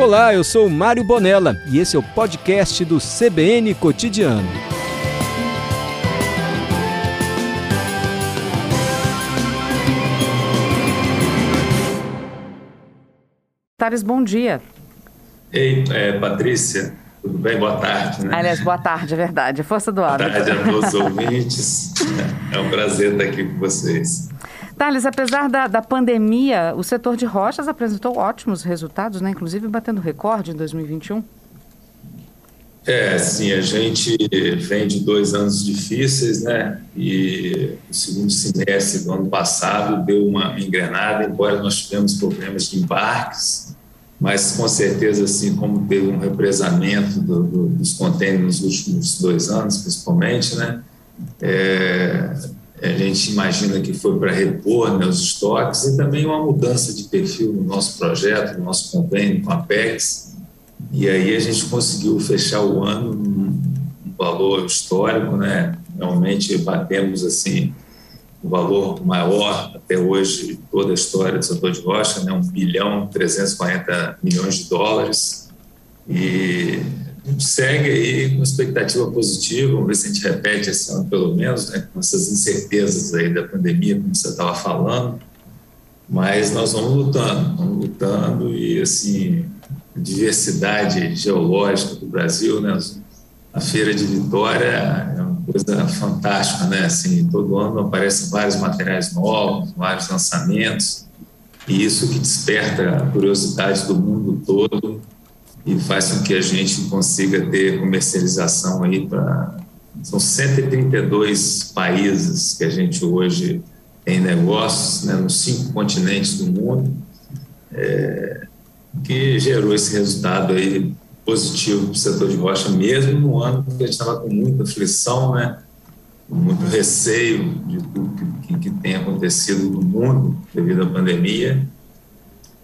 Olá, eu sou Mário Bonella e esse é o podcast do CBN Cotidiano. Tales, bom dia. Ei, é, Patrícia, tudo bem? Boa tarde. Né? Aliás, boa tarde, é verdade. Força do hábito. Boa tarde a todos os ouvintes. É um prazer estar aqui com vocês. Thales, apesar da, da pandemia, o setor de rochas apresentou ótimos resultados, né? inclusive batendo recorde em 2021. É, sim, a gente vem de dois anos difíceis, né? E o segundo semestre do ano passado deu uma engrenada, embora nós tivemos problemas de embarques, mas com certeza, assim, como teve um represamento do, do, dos contêineres nos últimos dois anos, principalmente, né? É, a gente imagina que foi para repor né, os estoques e também uma mudança de perfil no nosso projeto, no nosso convênio com a PEX. E aí a gente conseguiu fechar o ano num valor histórico, né? Realmente batemos assim o valor maior até hoje toda a história do setor de rocha, né? 1 bilhão 340 milhões de dólares. E segue aí com expectativa positiva, vamos ver se a gente repete esse ano pelo menos, né, com essas incertezas aí da pandemia, como você estava falando, mas nós vamos lutando, vamos lutando e assim, a diversidade geológica do Brasil, né, a Feira de Vitória é uma coisa fantástica, né, assim, todo ano aparecem vários materiais novos, vários lançamentos, e isso que desperta a curiosidade do mundo todo e faz com que a gente consiga ter comercialização aí para são 132 países que a gente hoje tem negócios né, nos cinco continentes do mundo é, que gerou esse resultado aí positivo para o setor de rocha mesmo no ano que a gente estava com muita aflição né muito receio de tudo que, que tem acontecido no mundo devido à pandemia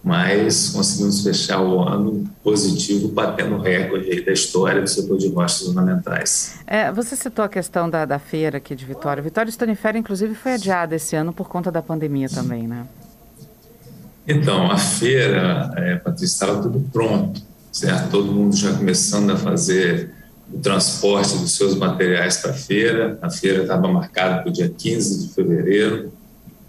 mas conseguimos fechar o ano positivo, batendo recorde da história do setor de rochas ornamentais. É, você citou a questão da, da feira aqui de Vitória. Vitória Stonifera, inclusive, foi adiada esse ano por conta da pandemia também, né? Então, a feira, é, Patrícia, estava tudo pronto, certo? Todo mundo já começando a fazer o transporte dos seus materiais para a feira. A feira estava marcada para o dia 15 de fevereiro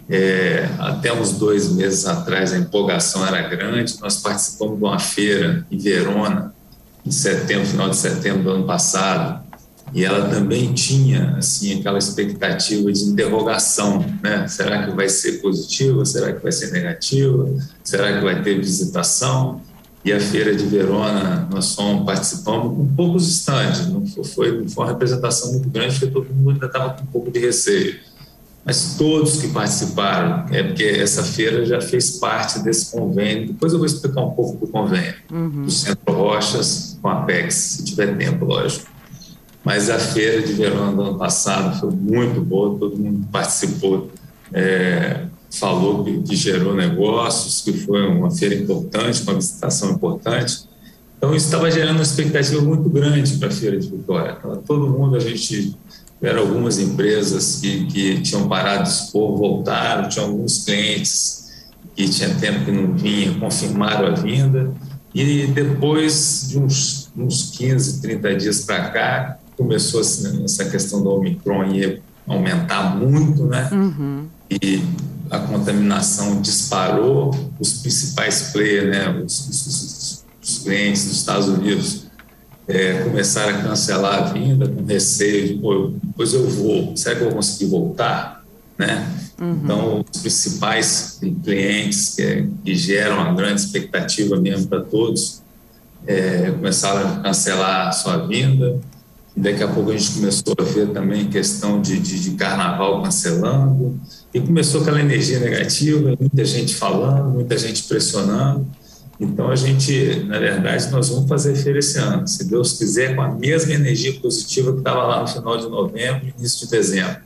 é, até uns dois meses atrás a empolgação era grande. Nós participamos de uma feira em Verona, em setembro, final de setembro do ano passado, e ela também tinha assim aquela expectativa de interrogação, né? Será que vai ser positiva? Será que vai ser negativa? Será que vai ter visitação? E a feira de Verona nós fomos participamos com poucos estandes, não foi, não foi uma representação muito grande, porque todo mundo ainda estava com um pouco de receio mas todos que participaram, é porque essa feira já fez parte desse convênio. Depois eu vou explicar um pouco do convênio uhum. do Centro Rochas com a PEX, se tiver tempo, lógico. Mas a feira de verão do ano passado foi muito boa, todo mundo participou, é, falou que, que, gerou negócios, que foi uma feira importante, uma visitação importante. Então, isso estava gerando uma expectativa muito grande para a Feira de Vitória. Todo mundo, a gente Tiveram algumas empresas que, que tinham parado de expor, voltaram, tinha alguns clientes que tinha tempo que não vinha, confirmaram a vinda. E depois de uns, uns 15, 30 dias para cá, começou assim, essa questão do Omicron ia aumentar muito, né? Uhum. E a contaminação disparou, os principais players, né, os, os, os clientes dos Estados Unidos é, começaram a cancelar a vinda com receio de, pô, depois eu vou, será que eu vou conseguir voltar? Né? Uhum. Então, os principais clientes que, que, geram uma grande expectativa mesmo para todos é, começaram a cancelar a sua vinda. Daqui a pouco a gente começou a ver também questão de, de, de carnaval cancelando. E começou aquela energia negativa, muita gente falando, muita gente pressionando. Então, a gente, na verdade, nós vamos fazer feira esse ano, se Deus quiser, com a mesma energia positiva que estava lá no final de novembro início de dezembro.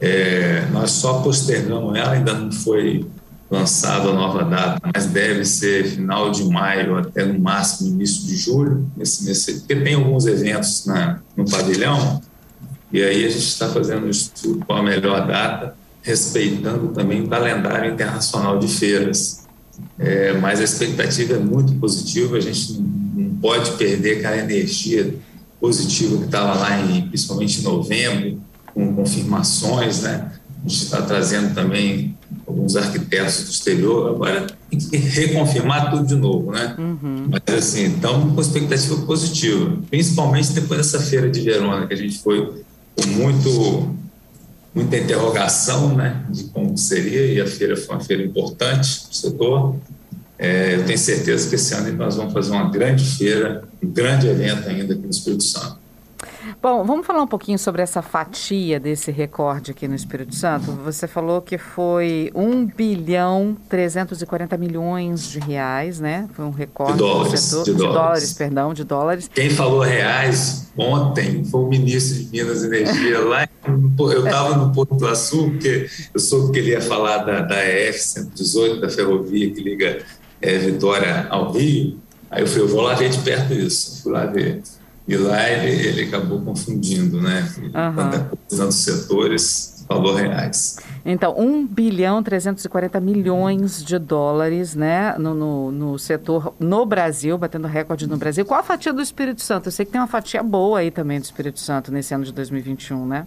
É, nós só postergamos ela, ainda não foi lançada a nova data, mas deve ser final de maio até no máximo início de julho, nesse, nesse, porque tem alguns eventos na, no pavilhão, e aí a gente está fazendo um estudo com a melhor data, respeitando também o calendário internacional de feiras é, mas a expectativa é muito positiva, a gente não, pode perder aquela energia positiva que estava lá, em, principalmente em novembro, com confirmações, né? A gente está trazendo também alguns arquitetos do exterior, agora tem que reconfirmar tudo de novo, né? Uhum. Mas assim, estamos com expectativa positiva, principalmente depois dessa feira de Verona, que a gente foi com muito, muita interrogação, né, de como seria, e a feira foi uma feira importante para o setor. É, eu tenho certeza que esse ano nós vamos fazer uma grande feira, um grande evento ainda aqui no Espírito Santo. Bom, vamos falar um pouquinho sobre essa fatia desse recorde aqui no Espírito Santo. Você falou que foi 1 bilhão 340 milhões de reais, né? Foi um recorde. De dólares. Setor, de, de dólares. dólares. perdão, de dólares. Quem falou reais ontem foi o ministro de Minas e Energia lá. Eu estava no Porto do Açul, porque eu soube que ele ia falar da, da EF 118, da ferrovia que liga é, Vitória ao Rio. Aí eu falei, eu vou lá ver de perto isso. Fui lá ver. E lá ele, ele acabou confundindo, né? Uhum. Dos setores, falou reais. Então, 1 bilhão 340 milhões de dólares né, no, no, no, setor no Brasil, batendo recorde no Brasil. Qual a fatia do Espírito Santo? Eu sei que tem uma fatia boa aí também do Espírito Santo nesse ano de 2021, né?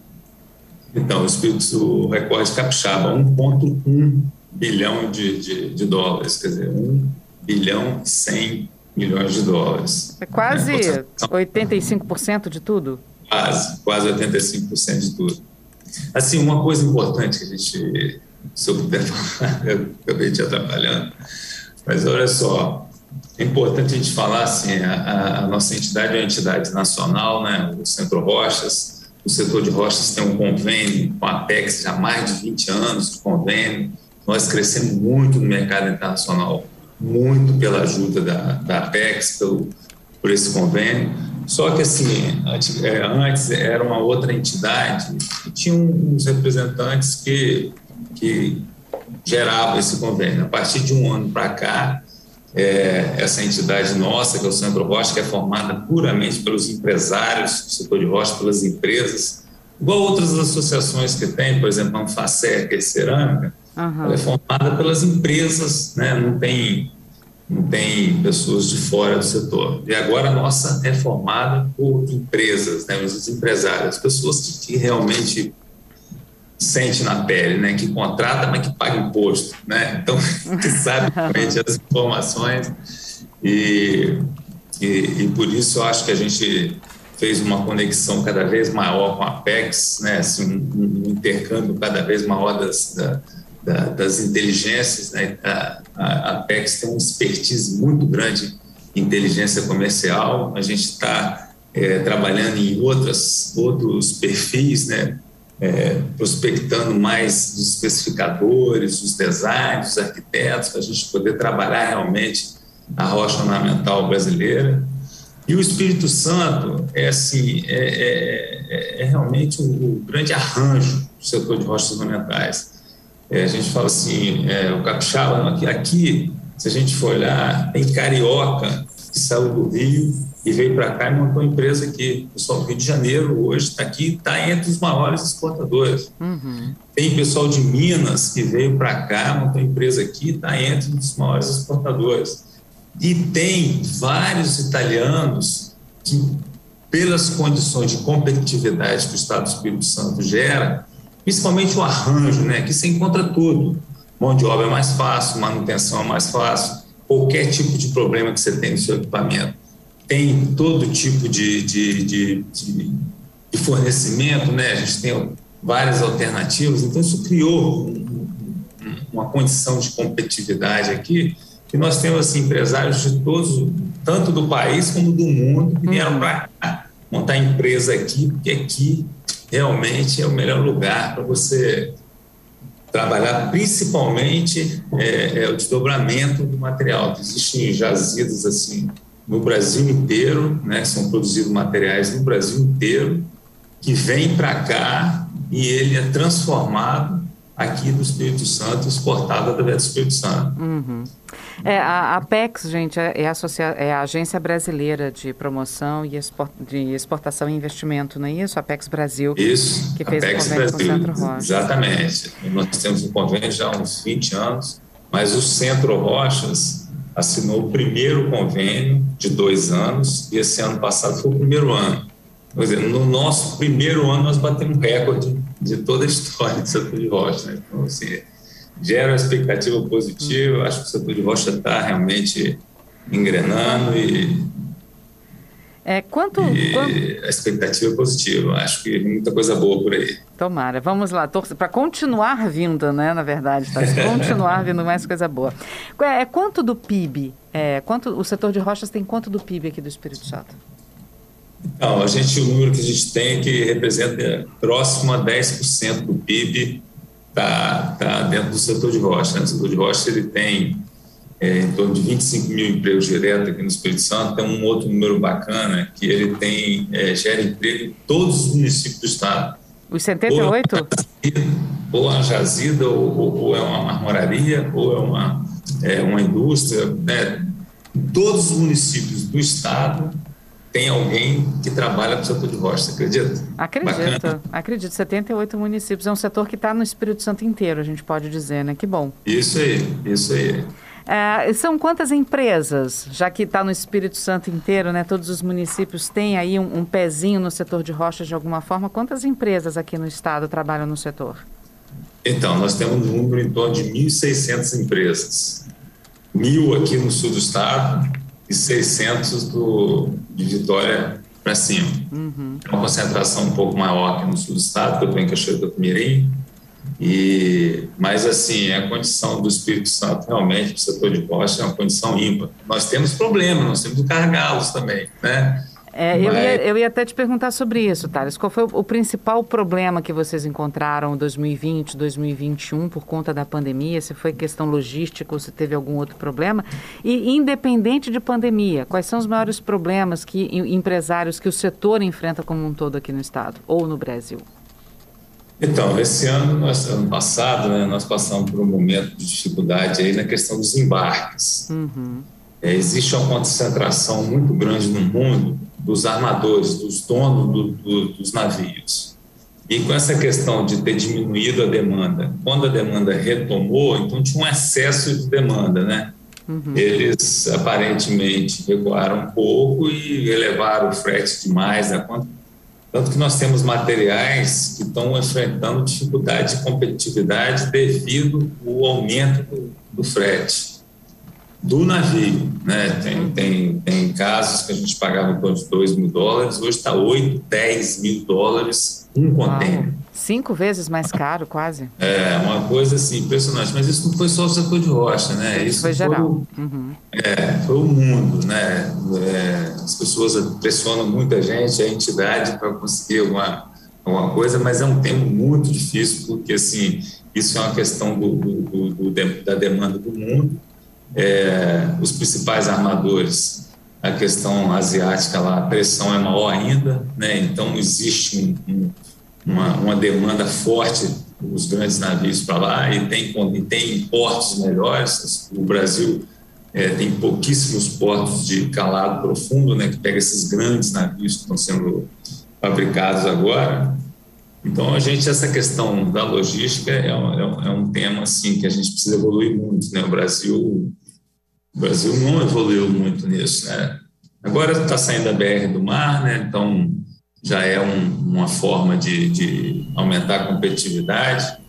Então, o Espírito o recorde capixaba, 1,1 bilhão de, de, de, dólares, quer dizer, 1 bilhão e 100 milhões de dólares. É quase é, 85% de tudo? Quase, quase 85% de tudo. Assim, uma coisa importante que a gente, se eu puder falar, eu acabei te atrapalhando, mas olha só, é importante a gente falar assim, a, a nossa entidade é uma entidade nacional, né, o Centro Rochas, o setor de rochas tem um convênio com a Apex já há mais de 20 anos de convênio, nós crescemos muito no mercado internacional, muito pela ajuda da, da Apex, pelo, por esse convênio. Só que, assim, antes, é, antes era uma outra entidade e tinha uns representantes que, que geravam esse convênio. A partir de um ano para cá, é, essa entidade nossa, que é o Centro Rocha, que é formada puramente pelos empresários do setor de rocha, pelas empresas, igual outras associações que tem, por exemplo, a Anfacer, que é cerâmica, Uhum. Ela é formada pelas empresas, né? não, tem, não tem pessoas de fora do setor. E agora a nossa é formada por empresas, né? os empresários, pessoas que, que realmente sente na pele, né, que contrata, mas que paga imposto, né, então que sabe realmente as informações e, e, e, por isso eu acho que a gente fez uma conexão cada vez maior com a Apex, né, assim, um, um intercâmbio cada vez maior das, da, da, das inteligências. Né? A, a Apex tem uma expertise muito grande em inteligência comercial. A gente está é, trabalhando em outras, outros perfis, né? É, prospectando mais dos especificadores, dos designers, dos arquitetos, para a gente poder trabalhar realmente a rocha ornamental brasileira. E o Espírito Santo é assim é, é, é, é realmente o, o, grande arranjo do setor de rochas ornamentais. É, a gente fala assim, é, o capixaba, aqui, aqui, se a gente for olhar, tem carioca que saiu do Rio e veio para cá e montou uma empresa aqui. O pessoal do Rio de Janeiro hoje está aqui, está entre os maiores exportadores. Uhum. Tem pessoal de Minas que veio para cá, montou uma empresa aqui, está entre os maiores exportadores. E tem vários italianos que, pelas condições de competitividade que o Estado do Espírito Santo gera, principalmente o arranjo, né? Que você encontra tudo. Mão de obra é mais fácil, manutenção é mais fácil, qualquer tipo de problema que você tem no seu equipamento. Tem todo tipo de, de, de, de, de fornecimento, né? A gente tem várias alternativas, então isso criou uma condição de competitividade aqui que nós temos assim, empresários de todos, tanto do país como do mundo, que vieram para cá montar empresa aqui, porque aqui realmente é o melhor lugar para você trabalhar, principalmente é, é, o desdobramento do material. Existem jazidos assim no Brasil inteiro, né? São produzidos materiais no Brasil inteiro que vêm para cá e ele é transformado aqui no Espírito Santo, exportado através do Espírito Santo. Uhum. É, a Apex, gente, é, é, a, é a Agência Brasileira de Promoção e export, de Exportação e Investimento, não é isso? Apex Brasil. Isso, que fez Apex o convênio Brasil, com o Centro Rocha. Exatamente. Nós temos um convênio já há uns 20 anos Mas o Centro Rochas assinou o primeiro convênio de dois anos e esse ano passado foi o primeiro ano. Quer dizer, no nosso primeiro ano nós batemos recorde de toda a história do setor de rocha. Né? Então, assim, gera uma expectativa positiva, acho que o setor de rocha está realmente engrenando e é, quanto, e quanto... a expectativa é positiva. Acho que muita coisa boa por aí. Tomara. Vamos lá, para continuar vindo, né? Na verdade, tá? continuar vindo mais coisa boa. É, é, quanto do PIB? É, quanto o setor de rochas tem quanto do PIB aqui do Espírito Santo? Não, a gente o número que a gente tem é que representa próximo a 10% do PIB tá, tá dentro do setor de rocha. Né? O setor de rocha ele tem é, em torno de 25 mil empregos diretos aqui no Espírito Santo. Tem um outro número bacana que ele tem é, gera emprego em todos os municípios do estado. Os 78? Ou é uma jazida, ou, ou, ou, é uma marmoraria, ou é uma, é uma indústria. Né? Todos os municípios do estado tem alguém que trabalha no setor de rocha, você acredita? Acredito, Bacana. acredito. 78 municípios. É um setor que está no Espírito Santo inteiro, a gente pode dizer, né? Que bom. Isso aí, isso aí. É, são quantas empresas, já que está no Espírito Santo inteiro, né? Todos os municípios têm aí um, um pezinho no setor de rochas de alguma forma. Quantas empresas aqui no estado trabalham no setor? Então, nós temos um número em torno de 1.600 empresas. Mil aqui no sul do estado e 600 do, de Vitória para cima. Uhum. É uma concentração um pouco maior aqui no sul do estado, que eu estou em Cachoeira do Mirim, e, mas, assim, a condição do Espírito Santo, realmente, o setor de rocha é uma condição ímpar. Nós temos problemas, nós temos gargalos também, né? É, eu, ia, eu ia até te perguntar sobre isso, Thales. Qual foi o, o principal problema que vocês encontraram em 2020, 2021 por conta da pandemia? Se foi questão logística ou se teve algum outro problema? E independente de pandemia, quais são os maiores problemas que empresários, que o setor enfrenta como um todo aqui no estado ou no Brasil? Então, esse ano, nós, ano passado, né, nós passamos por um momento de dificuldade aí na questão dos embarques. Uhum. É, existe uma concentração muito grande no mundo dos armadores, dos donos do, do, dos navios. E com essa questão de ter diminuído a demanda, quando a demanda retomou, então tinha um excesso de demanda, né? Uhum. Eles aparentemente recuaram um pouco e elevaram o frete demais, né? Tanto que nós temos materiais que estão enfrentando dificuldade de competitividade devido ao aumento do, do frete do navio. Né? Tem, tem, tem casos que a gente pagava em torno de 2 mil dólares, hoje está 8, 10 mil dólares um container. Cinco vezes mais caro, quase. É, uma coisa assim, impressionante. Mas isso não foi só o setor de rocha, né? Isso, isso foi geral. Foi o, uhum. é, foi o mundo, né? É, as pessoas pressionam muita gente, a entidade, para conseguir alguma, alguma coisa, mas é um tempo muito difícil, porque, assim, isso é uma questão do, do, do da demanda do mundo. É, os principais armadores, a questão asiática lá, a pressão é maior ainda, né? Então, existe um, um uma, uma demanda forte dos grandes navios para lá e tem, e tem portos melhores. O Brasil é, tem pouquíssimos portos de calado profundo, né, que pega esses grandes navios que estão sendo fabricados agora. Então, a gente, essa questão da logística é um, é um é tema assim, que a gente precisa evoluir muito. Né? O, Brasil, o Brasil não evoluiu muito nisso. Né? Agora está saindo a BR do mar, né? então já é um, uma forma de, de, aumentar a competitividade.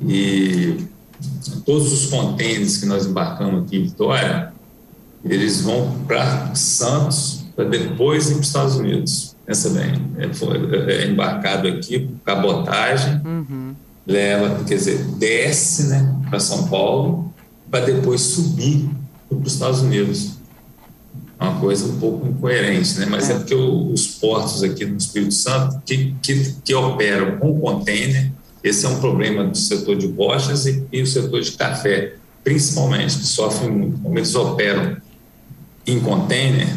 E todos os contêineres que nós embarcamos aqui em Vitória, eles vão para Santos, para depois ir para os Estados Unidos. Pensa bem, é, foi, é embarcado aqui por cabotagem, uhum. leva, quer dizer, desce né, para São Paulo, para depois subir para os Estados Unidos uma coisa um pouco incoerente, né? mas é, é porque os portos aqui no Espírito Santo que, que, que, operam com container, esse é um problema do setor de rochas e, e o setor de café, principalmente, que sofrem muito. Como eles operam em container,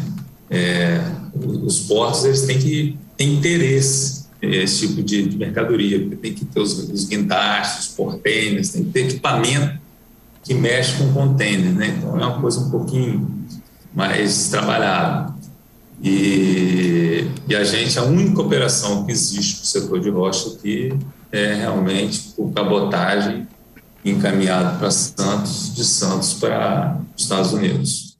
é, os portos eles têm que ter interesse esse tipo de, de mercadoria, porque tem que ter os, os guindastes, os portainers, tem que ter equipamento que mexe com container, né? Então é uma coisa um pouquinho mais trabalhado. E, e, a gente, a única operação que existe no setor de rocha aqui é realmente por cabotagem encaminhado para Santos, de Santos para os Estados Unidos.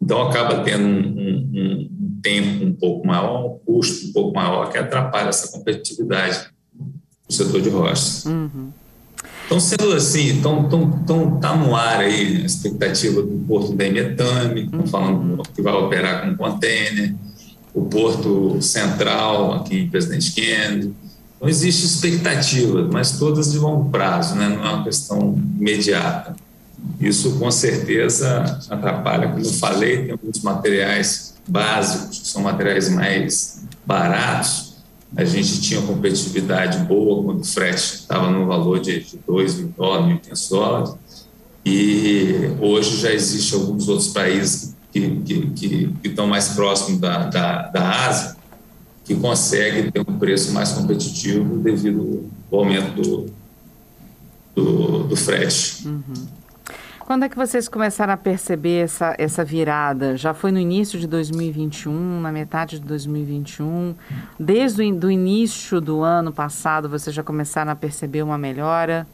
Então, acaba tendo um, um, um, tempo um pouco maior, um custo um pouco maior, que atrapalha essa competitividade do setor de rochas. Uhum. Então, sendo assim, então, então, então tá no ar aí a expectativa do porto da Emetame, uhum. falando que vai operar com container, o porto central aqui em Presidente Kennedy, não existe expectativa, mas todas de longo prazo, né? não é uma questão imediata. Isso com certeza atrapalha, como eu falei, tem alguns materiais básicos, que são materiais mais baratos. A gente tinha competitividade boa quando o frete estava no valor de 2 mil dólares, 1.500 dólares, e hoje já existem alguns outros países que, que, que, que estão mais próximos da, da, da Ásia, que consegue ter um preço mais competitivo devido ao aumento do, do, do frete. Uhum. Quando é que vocês começaram a perceber essa, essa virada? Já foi no início de 2021, na metade de 2021? Desde o início do ano passado, vocês já começaram a perceber uma melhora?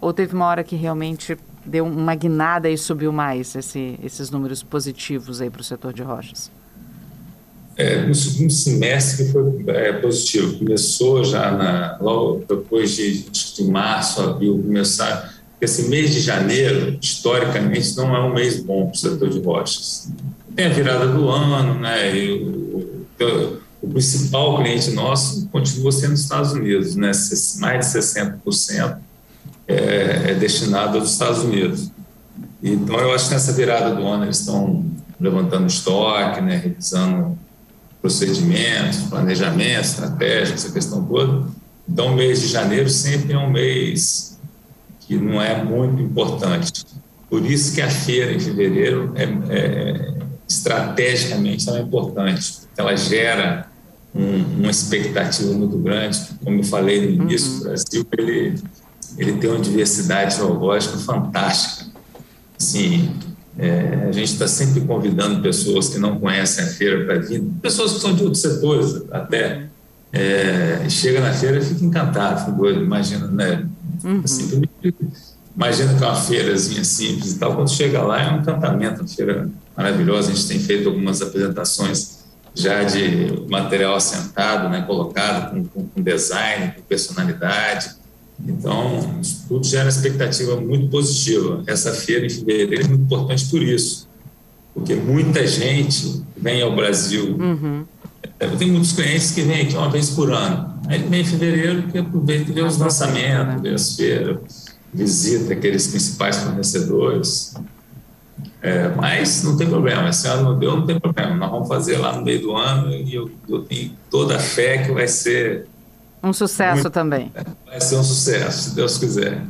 Ou teve uma hora que realmente deu uma guinada e subiu mais esse, esses números positivos aí para o setor de rochas? É, no segundo semestre foi é, positivo. Começou já na, logo depois de, de março, abril, começar. Esse mês de janeiro, historicamente, não é um mês bom para o setor de rochas. Tem a virada do ano, né? E o, o, o principal cliente nosso continua sendo os Estados Unidos, né? Mais de 60% é, é destinado aos Estados Unidos. Então, eu acho que nessa virada do ano eles estão levantando estoque, né? Revisando procedimentos, planejamento, estratégia, essa questão toda. Então, o mês de janeiro sempre é um mês que não é muito importante. Por isso que a feira em fevereiro é, é estrategicamente tão importante, porque ela gera um, uma expectativa muito grande. Como eu falei no início, uhum. o Brasil ele, ele tem uma diversidade geológica fantástica. Assim, é, a gente está sempre convidando pessoas que não conhecem a feira para vir, pessoas que são de outros setores até. É, chega na feira e fica encantado, fica doido, imagina, né? Uhum. Assim, imagina que é uma feirazinha simples e tal. Quando chega lá é um encantamento, uma feira maravilhosa. A gente tem feito algumas apresentações já de material assentado, né, colocado com, com, com design, com personalidade. Então, isso tudo gera expectativa muito positiva. Essa feira em fevereiro é muito importante por isso, porque muita gente vem ao Brasil. Uhum. Eu tenho muitos clientes que vêm aqui uma vez por ano. Aí vem em fevereiro que aproveita e vê os lançamentos, né? vê as feiras, visita aqueles principais fornecedores. É, mas não tem problema, esse ano não deu, não tem problema. Nós vamos fazer lá no meio do ano e eu, eu tenho toda a fé que vai ser um sucesso Muito, também. Vai ser um sucesso, se Deus quiser.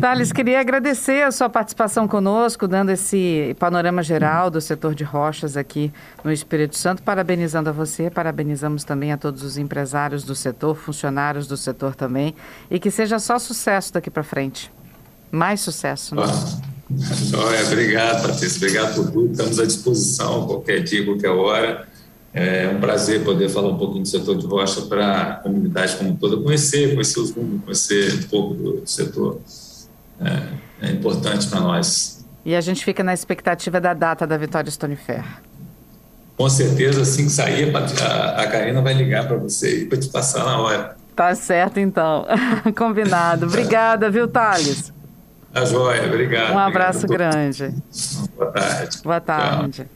Thales, queria agradecer a sua participação conosco, dando esse panorama geral do setor de rochas aqui no Espírito Santo. Parabenizando a você, parabenizamos também a todos os empresários do setor, funcionários do setor também. E que seja só sucesso daqui para frente. Mais sucesso. Né? Joia, obrigado, Patrícia. Obrigado por tudo. Estamos à disposição qualquer dia, qualquer hora. É um prazer poder falar um pouquinho do setor de rocha para a comunidade como toda conhecer, conhecer os números, conhecer um pouco do setor. É, é importante para nós. E a gente fica na expectativa da data da Vitória Stone Fair. Com certeza, assim que sair, a, a Karina vai ligar para você e para te passar na hora. Tá certo, então. Combinado. Obrigada, viu, Thales? A tá joia, obrigado. Um abraço obrigado grande. Boa tarde. Boa tarde. Tchau.